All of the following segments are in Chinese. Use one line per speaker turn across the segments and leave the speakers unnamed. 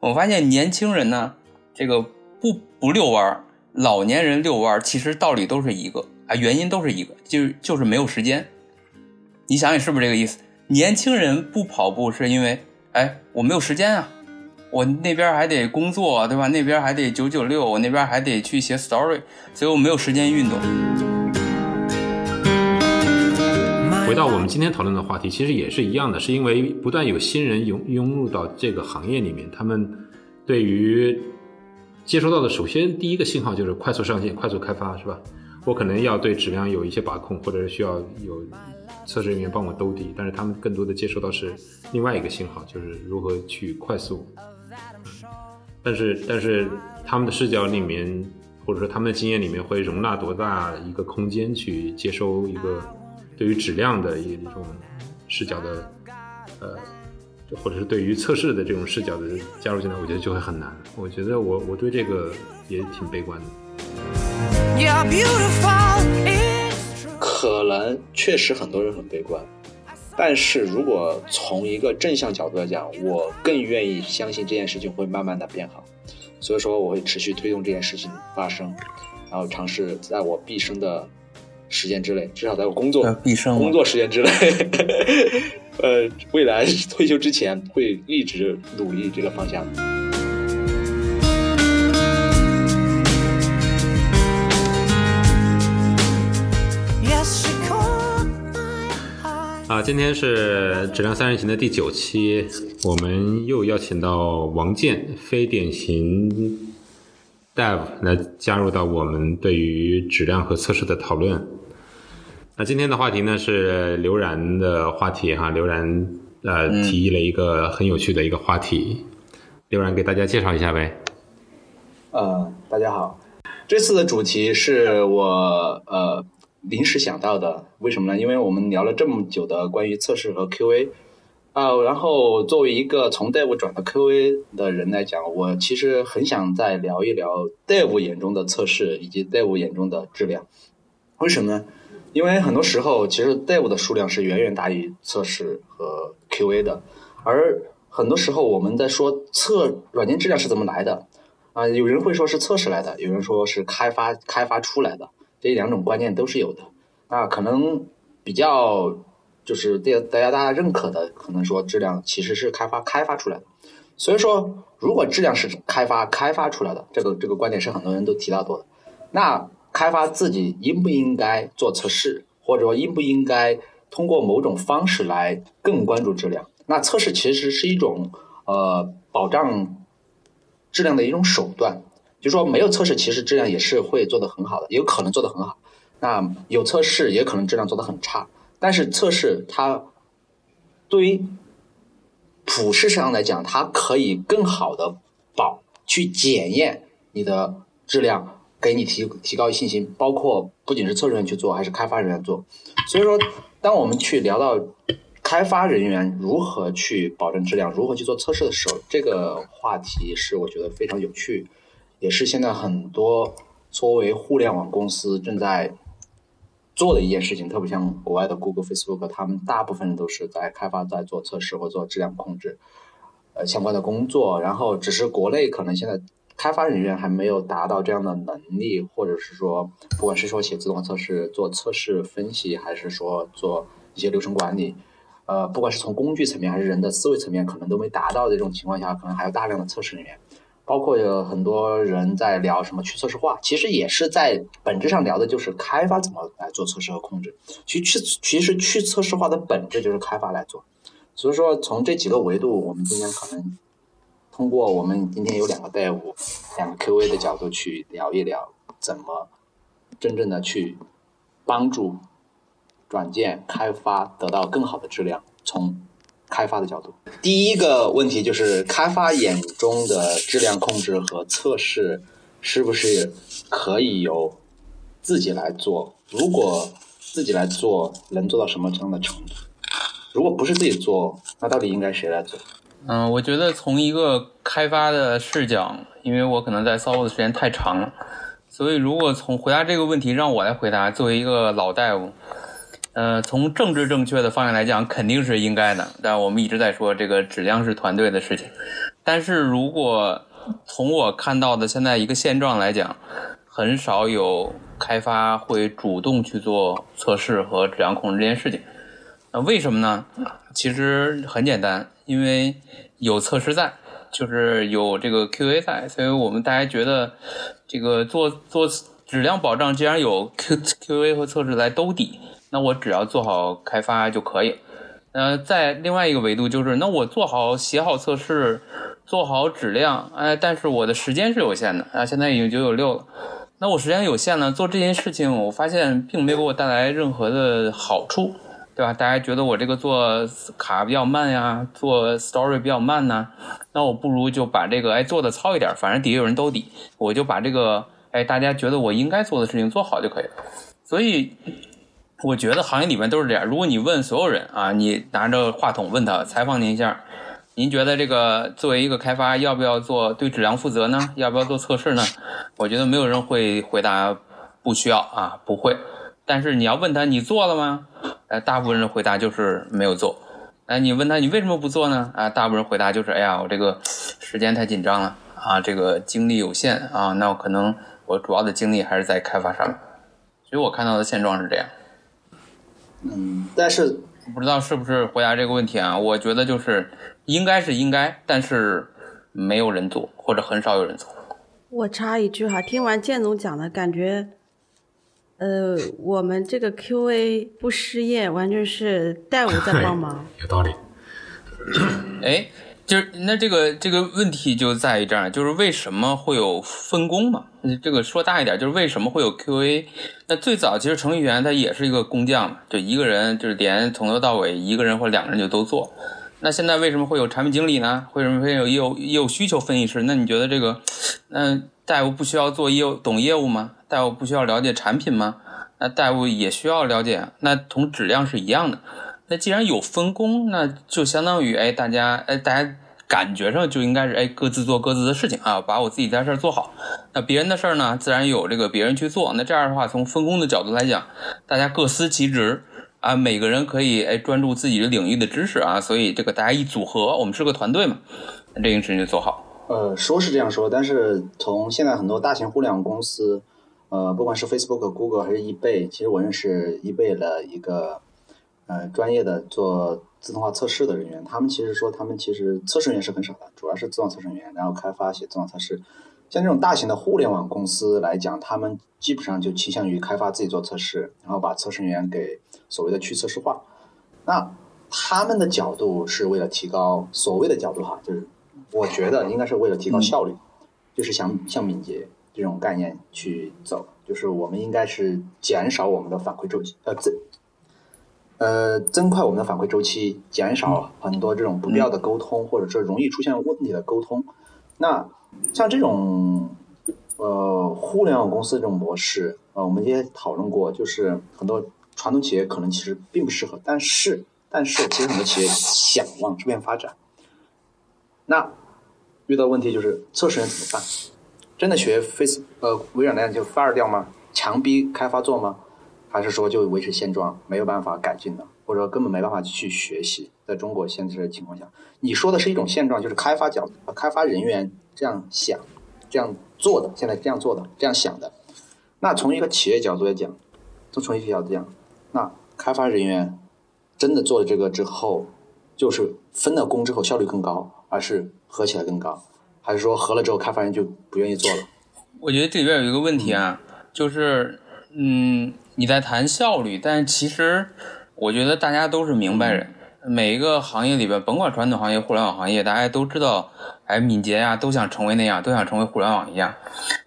我发现年轻人呢，这个不不遛弯儿，老年人遛弯儿，其实道理都是一个啊，原因都是一个，就是就是没有时间。你想想是不是这个意思？年轻人不跑步是因为，哎，我没有时间啊，我那边还得工作，对吧？那边还得九九六，我那边还得去写 story，所以我没有时间运动。
回到我们今天讨论的话题，其实也是一样的，是因为不断有新人涌涌入到这个行业里面，他们对于接收到的首先第一个信号就是快速上线、快速开发，是吧？我可能要对质量有一些把控，或者是需要有测试人员帮我兜底，但是他们更多的接收到是另外一个信号，就是如何去快速。但是，但是他们的视角里面，或者说他们的经验里面，会容纳多大一个空间去接收一个？对于质量的一种视角的，呃，或者是对于测试的这种视角的加入进来，我觉得就会很难。我觉得我我对这个也挺悲观的。
可能确实很多人很悲观，但是如果从一个正向角度来讲，我更愿意相信这件事情会慢慢的变好。所以说，我会持续推动这件事情发生，然后尝试在我毕生的。时间之内，至少在我工作
毕生
工作时间之内，呃，未来 退休之前会一直努力这个方向。
啊，今天是质量三人行的第九期，我们又邀请到王健，非典型 Dev 来加入到我们对于质量和测试的讨论。那今天的话题呢是刘然的话题哈，刘然呃提议了一个很有趣的一个话题，刘然给大家介绍一下呗。
呃，大家好，这次的主题是我呃临时想到的，为什么呢？因为我们聊了这么久的关于测试和 QA 啊，然后作为一个从 Dev 转到 QA 的人来讲，我其实很想再聊一聊 Dev 眼中的测试以及 Dev 眼中的质量，为什么呢？因为很多时候，其实 Dev 的数量是远远大于测试和 QA 的，而很多时候我们在说测软件质量是怎么来的啊？有人会说是测试来的，有人说是开发开发出来的，这两种观念都是有的。那可能比较就是大大家大家认可的，可能说质量其实是开发开发出来的。所以说，如果质量是开发开发出来的，这个这个观点是很多人都提到过的。那开发自己应不应该做测试，或者说应不应该通过某种方式来更关注质量？那测试其实是一种呃保障质量的一种手段。就说没有测试，其实质量也是会做得很好的，也有可能做得很好。那有测试，也可能质量做得很差。但是测试它对于普世上来讲，它可以更好的保去检验你的质量。给你提提高信心，包括不仅是测试员去做，还是开发人员做。所以说，当我们去聊到开发人员如何去保证质量，如何去做测试的时候，这个话题是我觉得非常有趣，也是现在很多作为互联网公司正在做的一件事情。特别像国外的 Google、Facebook，他们大部分人都是在开发、在做测试或做质量控制呃相关的工作。然后，只是国内可能现在。开发人员还没有达到这样的能力，或者是说，不管是说写自动化测试、做测试分析，还是说做一些流程管理，呃，不管是从工具层面还是人的思维层面，可能都没达到这种情况下，可能还有大量的测试人员。包括有很多人在聊什么去测试化，其实也是在本质上聊的就是开发怎么来做测试和控制。其实去其实去测试化的本质就是开发来做。所以说，从这几个维度，我们今天可能。通过我们今天有两个队伍、两个 QA 的角度去聊一聊，怎么真正的去帮助软件开发得到更好的质量。从开发的角度，第一个问题就是开发眼中的质量控制和测试是不是可以由自己来做？如果自己来做，能做到什么这样的程度？如果不是自己做，那到底应该谁来做？
嗯，我觉得从一个开发的视角，因为我可能在 SOHO 的时间太长了，所以如果从回答这个问题让我来回答，作为一个老大夫，呃，从政治正确的方向来讲，肯定是应该的。但我们一直在说这个质量是团队的事情。但是如果从我看到的现在一个现状来讲，很少有开发会主动去做测试和质量控制这件事情。那为什么呢？其实很简单，因为有测试在，就是有这个 QA 在，所以我们大家觉得这个做做质量保障，既然有 Q QA 和测试来兜底，那我只要做好开发就可以。呃，在另外一个维度就是，那我做好写好测试，做好质量，哎，但是我的时间是有限的啊，现在已经九九六了，那我时间有限呢，做这件事情，我发现并没有给我带来任何的好处。对吧？大家觉得我这个做卡比较慢呀，做 story 比较慢呢，那我不如就把这个哎做的糙一点，反正底下有人兜底，我就把这个哎大家觉得我应该做的事情做好就可以了。所以我觉得行业里面都是这样。如果你问所有人啊，你拿着话筒问他，采访您一下，您觉得这个作为一个开发，要不要做对质量负责呢？要不要做测试呢？我觉得没有人会回答不需要啊，不会。但是你要问他你做了吗？呃，大部分人的回答就是没有做。哎，你问他你为什么不做呢？啊，大部分人回答就是哎呀，我这个时间太紧张了啊，这个精力有限啊，那我可能我主要的精力还是在开发上面。所以我看到的现状是这样。
嗯，但是
不知道是不是回答这个问题啊？我觉得就是应该是应该，但是没有人做或者很少有人做。
我插一句哈，听完建总讲的感觉。呃，我们这个 QA 不失业，完全是代务在帮忙。
有道理。
哎，就是那这个这个问题就在于这儿，就是为什么会有分工嘛？这个说大一点，就是为什么会有 QA？那最早其实程序员他也是一个工匠嘛，就一个人就是连从头到尾一个人或两个人就都做。那现在为什么会有产品经理呢？为什么会有业务业务需求分析师？那你觉得这个，那大夫不需要做业务懂业务吗？大夫不需要了解产品吗？那大夫也需要了解，那同质量是一样的。那既然有分工，那就相当于哎，大家哎，大家感觉上就应该是哎，各自做各自的事情啊，把我自己的事儿做好。那别人的事儿呢，自然有这个别人去做。那这样的话，从分工的角度来讲，大家各司其职啊，每个人可以哎专注自己的领域的知识啊，所以这个大家一组合，我们是个团队嘛，那这件事情就做好。
呃，说是这样说，但是从现在很多大型互联网公司。呃，不管是 Facebook、Google 还是 eBay，其实我认识 eBay 的一个呃专业的做自动化测试的人员，他们其实说他们其实测试员是很少的，主要是自动测试员，然后开发写自动测试。像这种大型的互联网公司来讲，他们基本上就倾向于开发自己做测试，然后把测试员给所谓的去测试化。那他们的角度是为了提高所谓的角度哈，就是我觉得应该是为了提高效率，就是想像敏捷。这种概念去走，就是我们应该是减少我们的反馈周期，呃增，呃增快我们的反馈周期，减少很多这种不必要的沟通，或者说容易出现问题的沟通。那像这种呃互联网公司这种模式，呃我们也讨论过，就是很多传统企业可能其实并不适合，但是但是其实很多企业想往这边发展。那遇到问题就是测试人怎么办？真的学 Face 呃微软那样就 fire 掉吗？强逼开发做吗？还是说就维持现状，没有办法改进的，或者说根本没办法去学习？在中国现在的情况下，你说的是一种现状，就是开发角开发人员这样想、这样做的，现在这样做的、这样想的。那从一个企业角度来讲，从从一个角度讲，那开发人员真的做了这个之后，就是分了工之后效率更高，而是合起来更高？还是说合了之后开发人就不愿意做了？
我觉得这里边有一个问题啊，就是嗯，你在谈效率，但其实我觉得大家都是明白人，每一个行业里边，甭管传统行业、互联网行业，大家都知道，哎，敏捷呀，都想成为那样，都想成为互联网一样。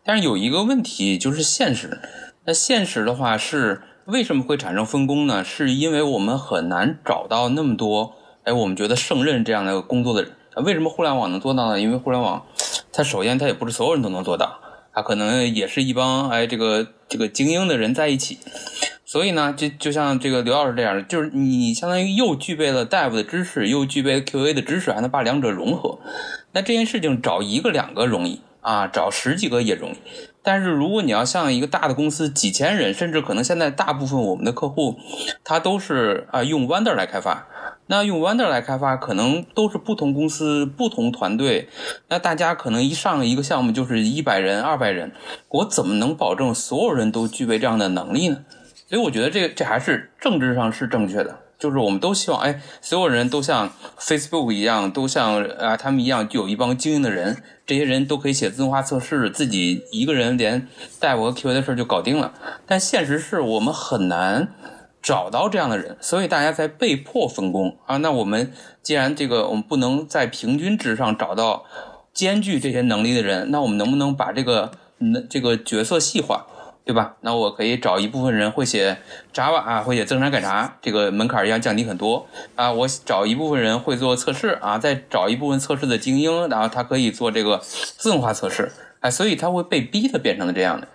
但是有一个问题就是现实，那现实的话是为什么会产生分工呢？是因为我们很难找到那么多，哎，我们觉得胜任这样的工作的人。为什么互联网能做到呢？因为互联网，它首先它也不是所有人都能做到，它可能也是一帮哎这个这个精英的人在一起，所以呢，就就像这个刘老师这样的，就是你相当于又具备了大夫的知识，又具备 QA 的知识，还能把两者融合。那这件事情找一个两个容易，啊，找十几个也容易。但是如果你要像一个大的公司，几千人，甚至可能现在大部分我们的客户，他都是啊用 Wonder 来开发。那用 Wonder 来开发，可能都是不同公司、不同团队。那大家可能一上一个项目就是一百人、二百人，我怎么能保证所有人都具备这样的能力呢？所以我觉得这这还是政治上是正确的。就是我们都希望，哎，所有人都像 Facebook 一样，都像啊他们一样，就有一帮精英的人，这些人都可以写自动化测试，自己一个人连代我和 QA 的事儿就搞定了。但现实是我们很难找到这样的人，所以大家才被迫分工啊。那我们既然这个我们不能在平均值上找到兼具这些能力的人，那我们能不能把这个那这个角色细化？对吧？那我可以找一部分人会写 Java 啊，会写增产改查，这个门槛儿一样降低很多啊。我找一部分人会做测试啊，再找一部分测试的精英，然后他可以做这个自动化测试，哎，所以他会被逼的变成了这样的。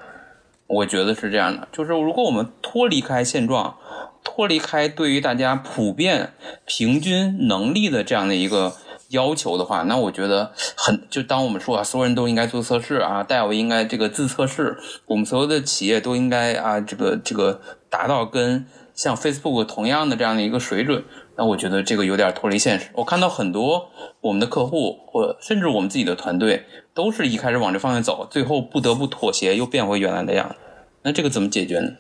我觉得是这样的，就是如果我们脱离开现状，脱离开对于大家普遍平均能力的这样的一个。要求的话，那我觉得很就当我们说啊，所有人都应该做测试啊，大夫应该这个自测试，我们所有的企业都应该啊，这个这个达到跟像 Facebook 同样的这样的一个水准，那我觉得这个有点脱离现实。我看到很多我们的客户或甚至我们自己的团队，都是一开始往这方向走，最后不得不妥协，又变回原来的样子。那这个怎么解决呢？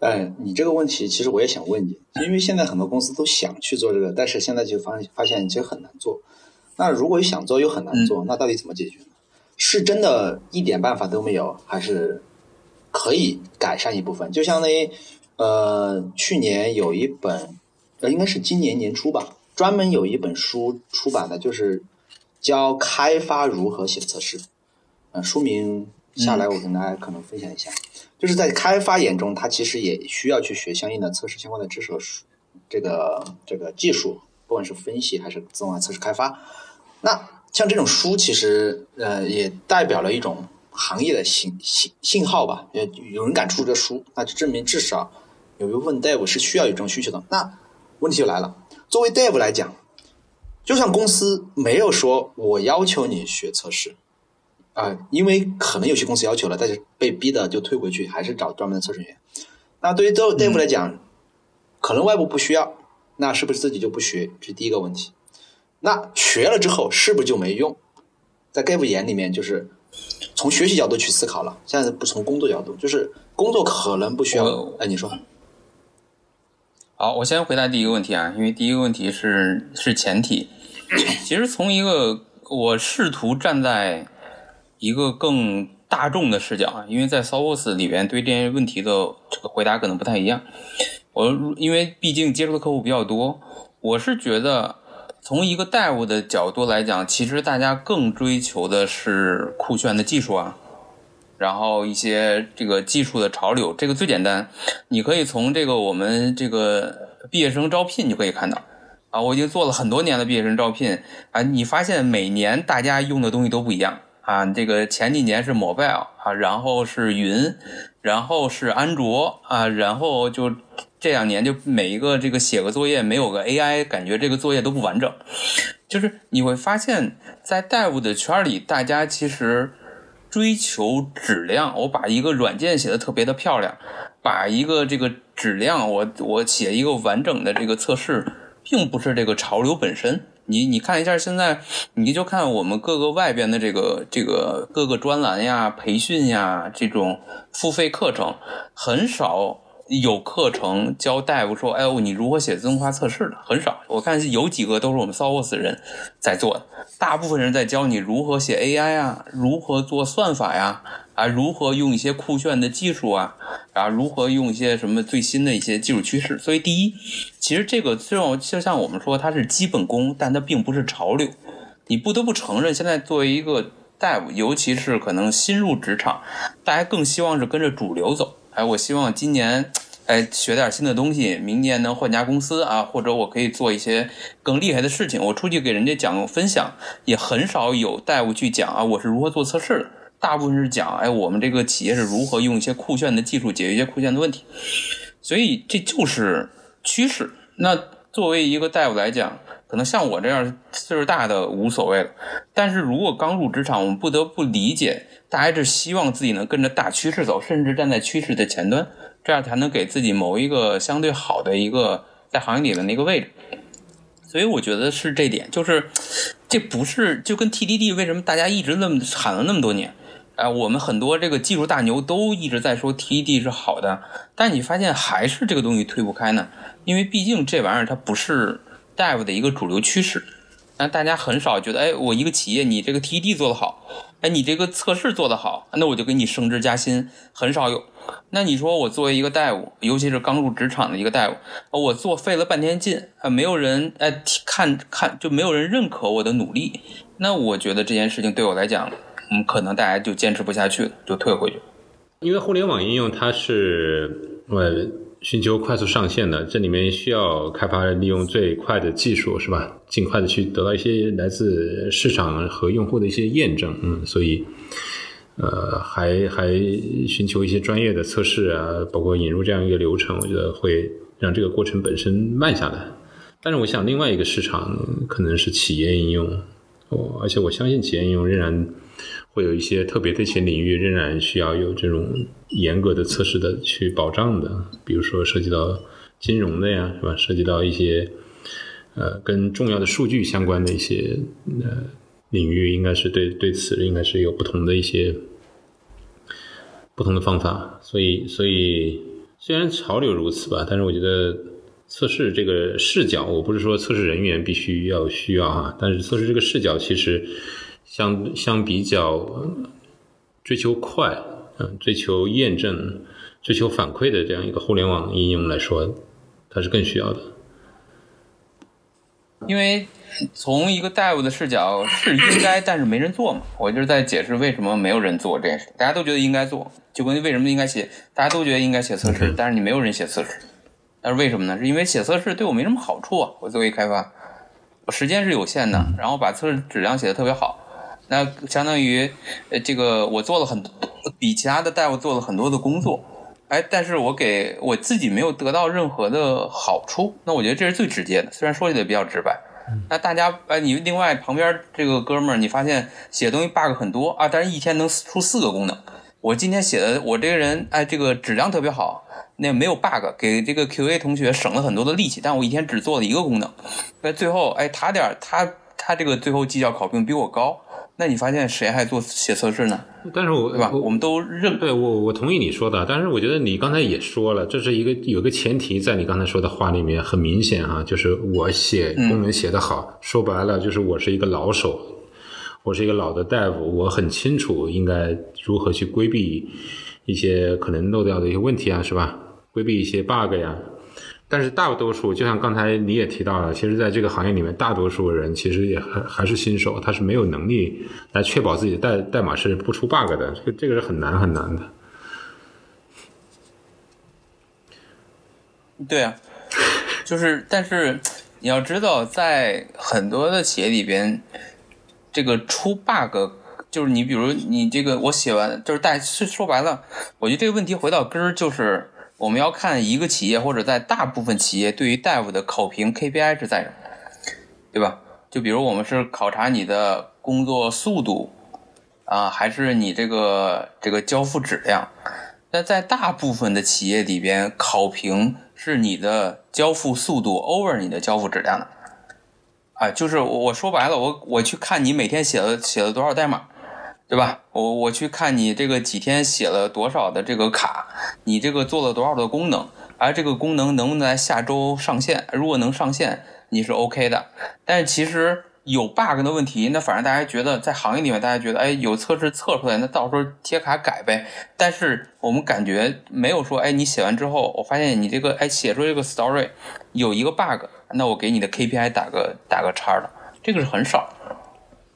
哎，你这个问题其实我也想问你，因为现在很多公司都想去做这个，但是现在就发发现其实很难做。那如果想做又很难做，那到底怎么解决呢？是真的一点办法都没有，还是可以改善一部分？就相当于，呃，去年有一本，呃，应该是今年年初吧，专门有一本书出版的，就是教开发如何写测试。呃，书名下来我跟大家可能分享一下，就是在开发眼中，他其实也需要去学相应的测试相关的知识和这个这个技术，不管是分析还是自动化测试开发。那像这种书，其实呃也代表了一种行业的信信信号吧。呃，有人敢出这书，那就证明至少有一部分 dev 是需要有这种需求的。那问题就来了，作为 dev 来讲，就算公司没有说我要求你学测试啊，因为可能有些公司要求了，但是被逼的就退回去，还是找专门的测试员。那对于 dev 来讲，可能外部不需要，那是不是自己就不学？这是第一个问题。那学了之后是不是就没用？在 Gave 眼里面，就是从学习角度去思考了。现在不从工作角度，就是工作可能不需要。哎，你说。
好，我先回答第一个问题啊，因为第一个问题是是前提。其实从一个我试图站在一个更大众的视角啊，因为在 s o u s 里边对这些问题的这个回答可能不太一样。我因为毕竟接触的客户比较多，我是觉得。从一个 Dev 的角度来讲，其实大家更追求的是酷炫的技术啊，然后一些这个技术的潮流，这个最简单。你可以从这个我们这个毕业生招聘就可以看到啊，我已经做了很多年的毕业生招聘啊，你发现每年大家用的东西都不一样啊，这个前几年是 Mobile 啊，然后是云，然后是安卓啊，然后就。这两年就每一个这个写个作业没有个 AI，感觉这个作业都不完整。就是你会发现在 Dev 的圈里，大家其实追求质量。我把一个软件写的特别的漂亮，把一个这个质量，我我写一个完整的这个测试，并不是这个潮流本身。你你看一下现在，你就看我们各个外边的这个这个各个专栏呀、培训呀这种付费课程，很少。有课程教大夫说：“哎呦，你如何写自动化测试的很少。我看有几个都是我们 s o u s 人在做的，大部分人在教你如何写 AI 啊，如何做算法呀，啊，如何用一些酷炫的技术啊，啊，如何用一些什么最新的一些技术趋势。所以，第一，其实这个虽然就像我们说它是基本功，但它并不是潮流。你不得不承认，现在作为一个大夫，尤其是可能新入职场，大家更希望是跟着主流走。”哎，我希望今年，哎，学点新的东西，明年能换家公司啊，或者我可以做一些更厉害的事情。我出去给人家讲分享，也很少有大夫去讲啊，我是如何做测试的。大部分是讲，哎，我们这个企业是如何用一些酷炫的技术解决一些酷炫的问题。所以这就是趋势。那作为一个大夫来讲，可能像我这样岁数大的无所谓了。但是如果刚入职场，我们不得不理解，大家是希望自己能跟着大趋势走，甚至站在趋势的前端，这样才能给自己谋一个相对好的一个在行业里的那个位置。所以我觉得是这点，就是这不是就跟 TDD 为什么大家一直那么喊了那么多年，哎、我们很多这个技术大牛都一直在说 TDD 是好的，但你发现还是这个东西推不开呢？因为毕竟这玩意儿它不是 Dev 的一个主流趋势，那大家很少觉得，哎，我一个企业你这个 TDD 做得好，哎，你这个测试做得好，那我就给你升职加薪，很少有。那你说我作为一个大夫尤其是刚入职场的一个大夫我做费了半天劲，啊，没有人哎看看就没有人认可我的努力，那我觉得这件事情对我来讲，嗯，可能大家就坚持不下去了，就退回去。
因为互联网应用它是呃寻求快速上线的，这里面需要开发利用最快的技术，是吧？尽快的去得到一些来自市场和用户的一些验证，嗯，所以呃还还寻求一些专业的测试啊，包括引入这样一个流程，我觉得会让这个过程本身慢下来。但是我想另外一个市场可能是企业应用，哦，而且我相信企业应用仍然会有一些特别的一些领域，仍然需要有这种严格的测试的去保障的，比如说涉及到金融的呀，是吧？涉及到一些呃跟重要的数据相关的一些呃领域，应该是对对此应该是有不同的一些不同的方法。所以，所以虽然潮流如此吧，但是我觉得测试这个视角，我不是说测试人员必须要需要啊，但是测试这个视角其实相相比较呃追求快，嗯、追求验证、追求反馈的这样一个互联网应用来说，它是更需要的。
因为从一个 Dev 的视角是应该，但是没人做嘛。我就是在解释为什么没有人做这件事。大家都觉得应该做，就跟为什么应该写，大家都觉得应该写测试，但是你没有人写测试。但是为什么呢？是因为写测试对我没什么好处啊。我作为开发，我时间是有限的，然后把测试质量写的特别好，那相当于呃这个我做了很多，比其他的 Dev 做了很多的工作。哎，但是我给我自己没有得到任何的好处，那我觉得这是最直接的。虽然说起来比较直白，那大家哎，你另外旁边这个哥们儿，你发现写东西 bug 很多啊，但是一天能出四个功能。我今天写的，我这个人哎，这个质量特别好，那没有 bug，给这个 QA 同学省了很多的力气，但我一天只做了一个功能。那最后哎，他点儿他他这个最后绩效考评比我高，那你发现谁还做写测试呢？
但是我
对吧？
我
我们都认
对我我同意你说的，但是我觉得你刚才也说了，这是一个有个前提在你刚才说的话里面很明显啊、就是我写功能写得好，说白了就是我是一个老手，我是一个老的 dev，我很清楚应该如何去规避一些可能漏掉的一些问题啊，是吧？规避一些 bug 呀。但是大多数，就像刚才你也提到了，其实在这个行业里面，大多数人其实也还还是新手，他是没有能力来确保自己的代代码是不出 bug 的，这个这个是很难很难的。
对啊，就是，但是你要知道，在很多的企业里边，这个出 bug，就是你比如你这个我写完，就是大是说白了，我觉得这个问题回到根儿就是我们要看一个企业或者在大部分企业对于 dev 的考评 KPI 是在什么，对吧？就比如我们是考察你的工作速度啊，还是你这个这个交付质量？那在大部分的企业里边，考评是你的交付速度 over 你的交付质量的。啊，就是我我说白了，我我去看你每天写了写了多少代码，对吧？我我去看你这个几天写了多少的这个卡，你这个做了多少的功能，而这个功能能不能在下周上线？如果能上线，你是 OK 的。但是其实有 bug 的问题，那反正大家觉得在行业里面，大家觉得哎有测试测出来，那到时候贴卡改呗。但是我们感觉没有说，哎，你写完之后，我发现你这个哎写出这个 story 有一个 bug，那我给你的 KPI 打个打个叉的，这个是很少。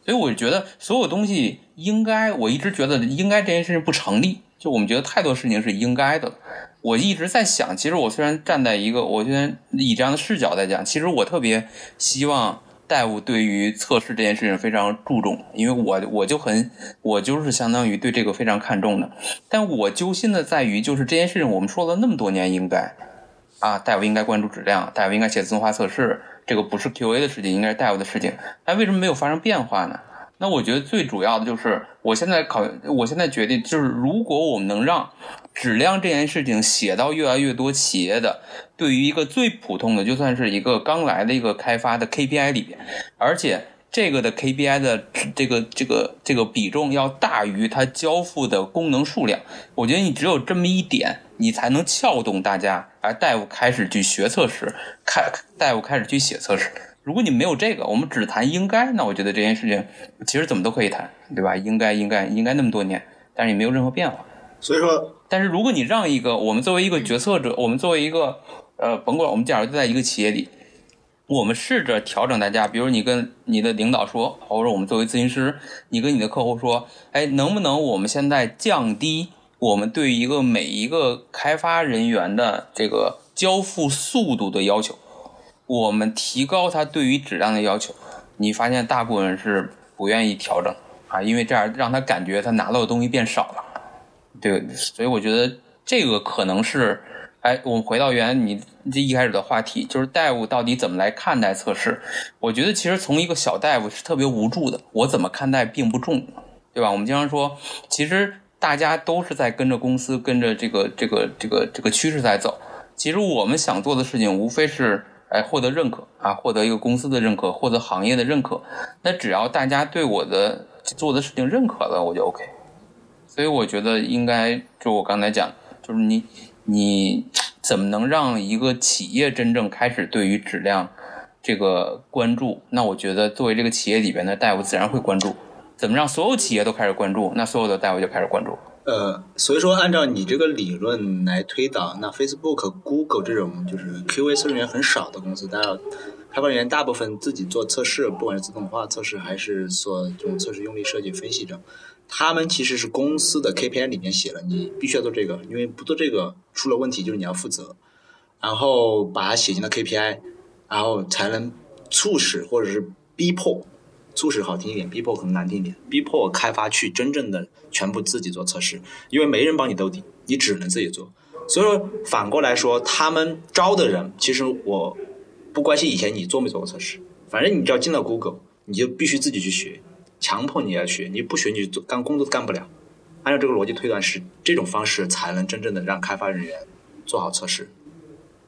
所以我觉得所有东西应该，我一直觉得应该这件事情不成立。就我们觉得太多事情是应该的。我一直在想，其实我虽然站在一个，我虽然以这样的视角来讲，其实我特别希望大夫对于测试这件事情非常注重，因为我我就很我就是相当于对这个非常看重的。但我揪心的在于，就是这件事情我们说了那么多年，应该啊，大夫应该关注质量，大夫应该写自动化测试，这个不是 QA 的事情，应该是 Dev 的事情。但为什么没有发生变化呢？那我觉得最主要的就是，我现在考，我现在决定就是，如果我们能让质量这件事情写到越来越多企业的，对于一个最普通的，就算是一个刚来的一个开发的 KPI 里边，而且这个的 KPI 的这个这个这个比重要大于它交付的功能数量，我觉得你只有这么一点，你才能撬动大家，而大夫开始去学测试，开大夫开始去写测试。如果你没有这个，我们只谈应该，那我觉得这件事情其实怎么都可以谈，对吧？应该应该应该那么多年，但是也没有任何变化。
所以说，
但是如果你让一个我们作为一个决策者，我们作为一个呃，甭管我们假如就在一个企业里，我们试着调整大家，比如你跟你的领导说，或者我们作为咨询师，你跟你的客户说，哎，能不能我们现在降低我们对一个每一个开发人员的这个交付速度的要求？我们提高他对于质量的要求，你发现大部分人是不愿意调整啊，因为这样让他感觉他拿到的东西变少了，对，所以我觉得这个可能是，哎，我们回到原来你这一开始的话题，就是大夫到底怎么来看待测试？我觉得其实从一个小大夫是特别无助的，我怎么看待并不重，对吧？我们经常说，其实大家都是在跟着公司，跟着这个这个这个这个趋势在走，其实我们想做的事情无非是。哎，获得认可啊，获得一个公司的认可，获得行业的认可。那只要大家对我的做的事情认可了，我就 OK。所以我觉得应该就我刚才讲，就是你你怎么能让一个企业真正开始对于质量这个关注？那我觉得作为这个企业里边的大夫，自然会关注。怎么让所有企业都开始关注？那所有的大夫就开始关注。
呃，所以说按照你这个理论来推导，那 Facebook、Google 这种就是 QA 测试员很少的公司，大家开发人员大部分自己做测试，不管是自动化测试还是做这种测试用例设计分析这他们其实是公司的 KPI 里面写了，你必须要做这个，因为不做这个出了问题就是你要负责，然后把它写进了 KPI，然后才能促使或者是逼迫。促使好听一点，逼迫可能难听一点，逼迫开发去真正的全部自己做测试，因为没人帮你兜底，你只能自己做。所以说反过来说，他们招的人，其实我不关心以前你做没做过测试，反正你只要进了 Google，你就必须自己去学，强迫你要学，你不学你做干工作干不了。按照这个逻辑推断，是这种方式才能真正的让开发人员做好测试。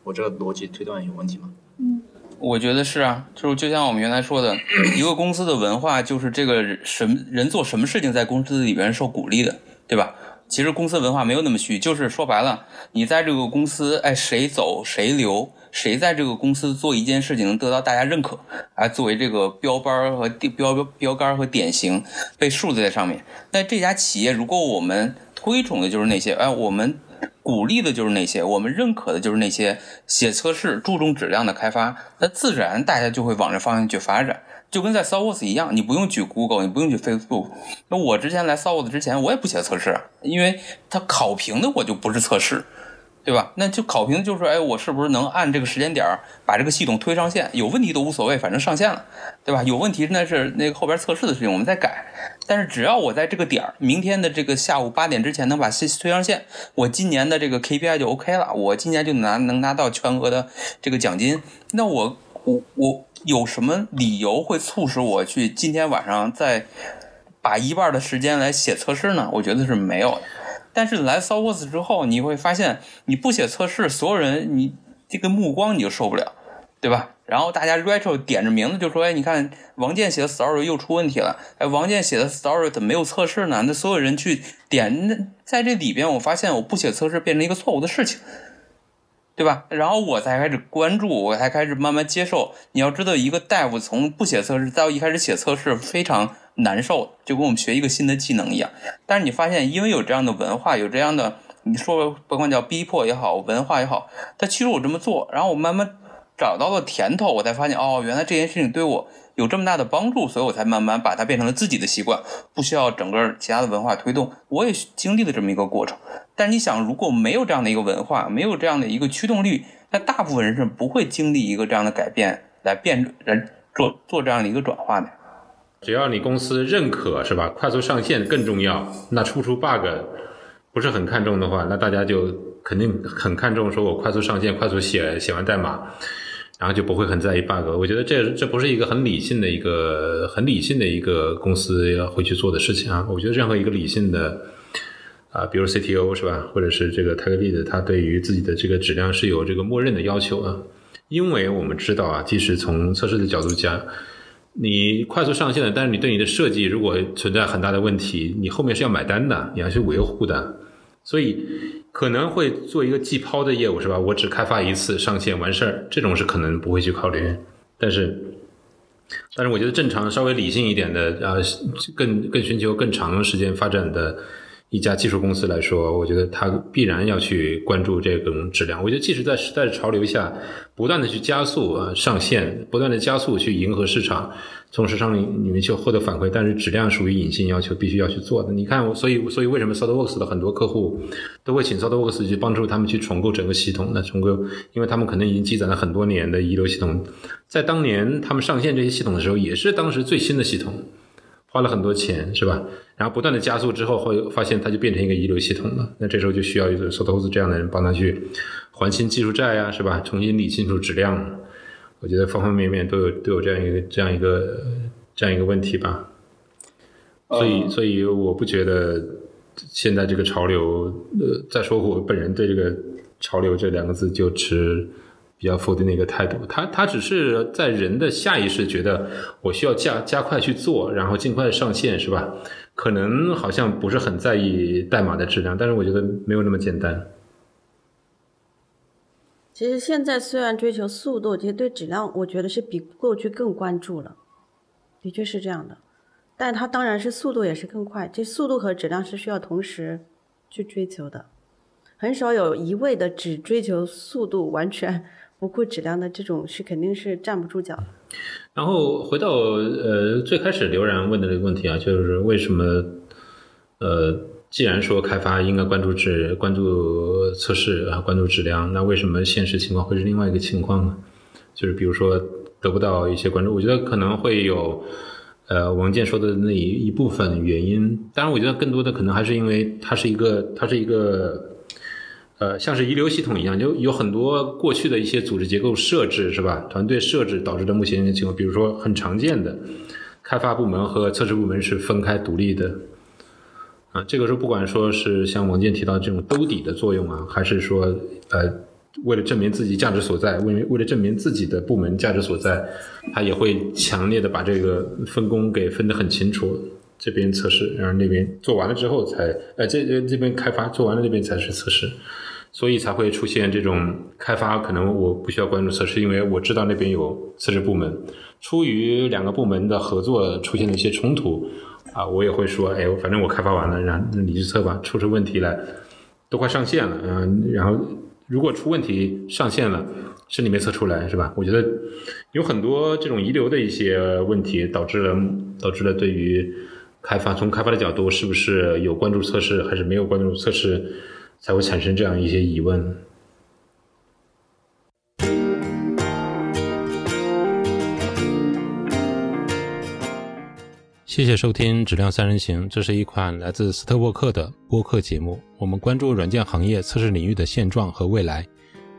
我这个逻辑推断有问题吗？
嗯。我觉得是啊，就是就像我们原来说的，一个公司的文化就是这个什么人做什么事情在公司里边受鼓励的，对吧？其实公司文化没有那么虚，就是说白了，你在这个公司，哎，谁走谁留，谁在这个公司做一件事情能得到大家认可，哎，作为这个标杆和标标标杆和典型被竖在上面。那这家企业如果我们推崇的就是那些，哎，我们。鼓励的就是那些，我们认可的就是那些写测试、注重质量的开发，那自然大家就会往这方向去发展。就跟在 s o u r c e 一样，你不用举 Google，你不用举 Facebook。那我之前来 s o u r c e 之前，我也不写测试，因为它考评的我就不是测试。对吧？那就考评就是，哎，我是不是能按这个时间点把这个系统推上线？有问题都无所谓，反正上线了，对吧？有问题那是那个后边测试的事情，我们再改。但是只要我在这个点儿，明天的这个下午八点之前能把信息推上线，我今年的这个 KPI 就 OK 了，我今年就拿能拿到全额的这个奖金。那我我我有什么理由会促使我去今天晚上再把一半的时间来写测试呢？我觉得是没有的。但是来 s o u r c e 之后，你会发现你不写测试，所有人你这个目光你就受不了，对吧？然后大家 retro 点着名字就说：“哎，你看王健写的 story 又出问题了。哎，王健写的 story 怎么没有测试呢？那所有人去点，那在这里边我发现我不写测试变成一个错误的事情，对吧？然后我才开始关注，我才开始慢慢接受。你要知道，一个大夫从不写测试到一开始写测试，非常。难受，就跟我们学一个新的技能一样。但是你发现，因为有这样的文化，有这样的你说不管叫逼迫也好，文化也好，他驱使我这么做。然后我慢慢找到了甜头，我才发现哦，原来这件事情对我有这么大的帮助，所以我才慢慢把它变成了自己的习惯，不需要整个其他的文化推动。我也经历了这么一个过程。但是你想，如果没有这样的一个文化，没有这样的一个驱动力，那大部分人是不会经历一个这样的改变来变来做做这样的一个转化的。
只要你公司认可是吧？快速上线更重要。那出不出 bug 不是很看重的话，那大家就肯定很看重，说我快速上线，快速写写完代码。然后就不会很在意 bug。我觉得这这不是一个很理性的一个很理性的一个公司要会去做的事情啊。我觉得任何一个理性的啊，比如 CTO 是吧，或者是这个 tech lead，他对于自己的这个质量是有这个默认的要求啊。因为我们知道啊，即使从测试的角度讲，你快速上线了，但是你对你的设计如果存在很大的问题，你后面是要买单的，你要去维护的，所以可能会做一个季抛的业务是吧？我只开发一次上线完事儿，这种是可能不会去考虑。但是，但是我觉得正常稍微理性一点的，啊，更更寻求更长时间发展的。一家技术公司来说，我觉得它必然要去关注这种质量。我觉得即使在时代的潮流下，不断的去加速啊上线，不断的加速去迎合市场，从市场里里面去获得反馈，但是质量属于隐性要求，必须要去做的。你看，所以所以为什么 SolidWorks 的很多客户都会请 SolidWorks 去帮助他们去重构整个系统那？重构，因为他们可能已经积攒了很多年的遗留系统，在当年他们上线这些系统的时候，也是当时最新的系统。花了很多钱，是吧？然后不断的加速之后，会发现它就变成一个遗留系统了。那这时候就需要一个 s o t o s 这样的人帮他去还清技术债啊，是吧？重新理清楚质量。我觉得方方面面都有都有这样一个这样一个这样一个问题吧。所以，所以我不觉得现在这个潮流，呃，再说我本人对这个潮流这两个字就持。比较否定的一个态度，他他只是在人的下意识觉得我需要加加快去做，然后尽快上线，是吧？可能好像不是很在意代码的质量，但是我觉得没有那么简单。
其实现在虽然追求速度，其实对质量，我觉得是比过去更关注了，的确是这样的。但它当然是速度也是更快，这速度和质量是需要同时去追求的，很少有一味的只追求速度，完全。不顾质量的这种是肯定是站不住脚。
然后回到呃最开始刘然问的这个问题啊，就是为什么呃既然说开发应该关注质、关注测试啊、关注质量，那为什么现实情况会是另外一个情况呢？就是比如说得不到一些关注，我觉得可能会有呃王健说的那一一部分原因。当然，我觉得更多的可能还是因为它是一个它是一个。呃，像是遗留系统一样，就有很多过去的一些组织结构设置，是吧？团队设置导致的目前的情况，比如说很常见的，开发部门和测试部门是分开独立的。啊，这个时候不管说是像王健提到这种兜底的作用啊，还是说呃，为了证明自己价值所在，为为了证明自己的部门价值所在，他也会强烈的把这个分工给分得很清楚。这边测试，然后那边做完了之后才，呃，这这这边开发做完了，那边才是测试。所以才会出现这种开发，可能我不需要关注测试，因为我知道那边有测试部门。出于两个部门的合作出现了一些冲突，啊，我也会说，哎，反正我开发完了，然后你去测吧。出出问题来，都快上线了，嗯，然后如果出问题上线了，是你没测出来，是吧？我觉得有很多这种遗留的一些问题，导致了导致了对于开发从开发的角度，是不是有关注测试，还是没有关注测试？才会产生这样一些疑问。
谢谢收听《质量三人行》，这是一款来自斯特沃克的播客节目。我们关注软件行业测试领域的现状和未来，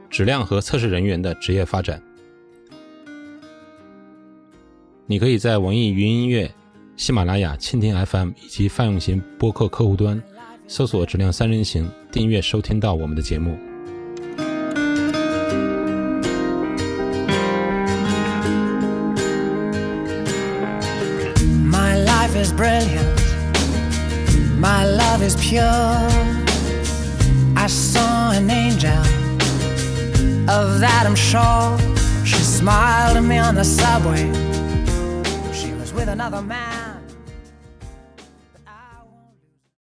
质量和测试人员的职业发展。你可以在网易云音乐、喜马拉雅、蜻蜓 FM 以及泛用型播客客户端。搜索“质量三人行”，订阅收听到我们的节目。My life is brilliant, my love is pure. I saw an angel, of that I'm sure. She smiled at me on the subway. She was with another man.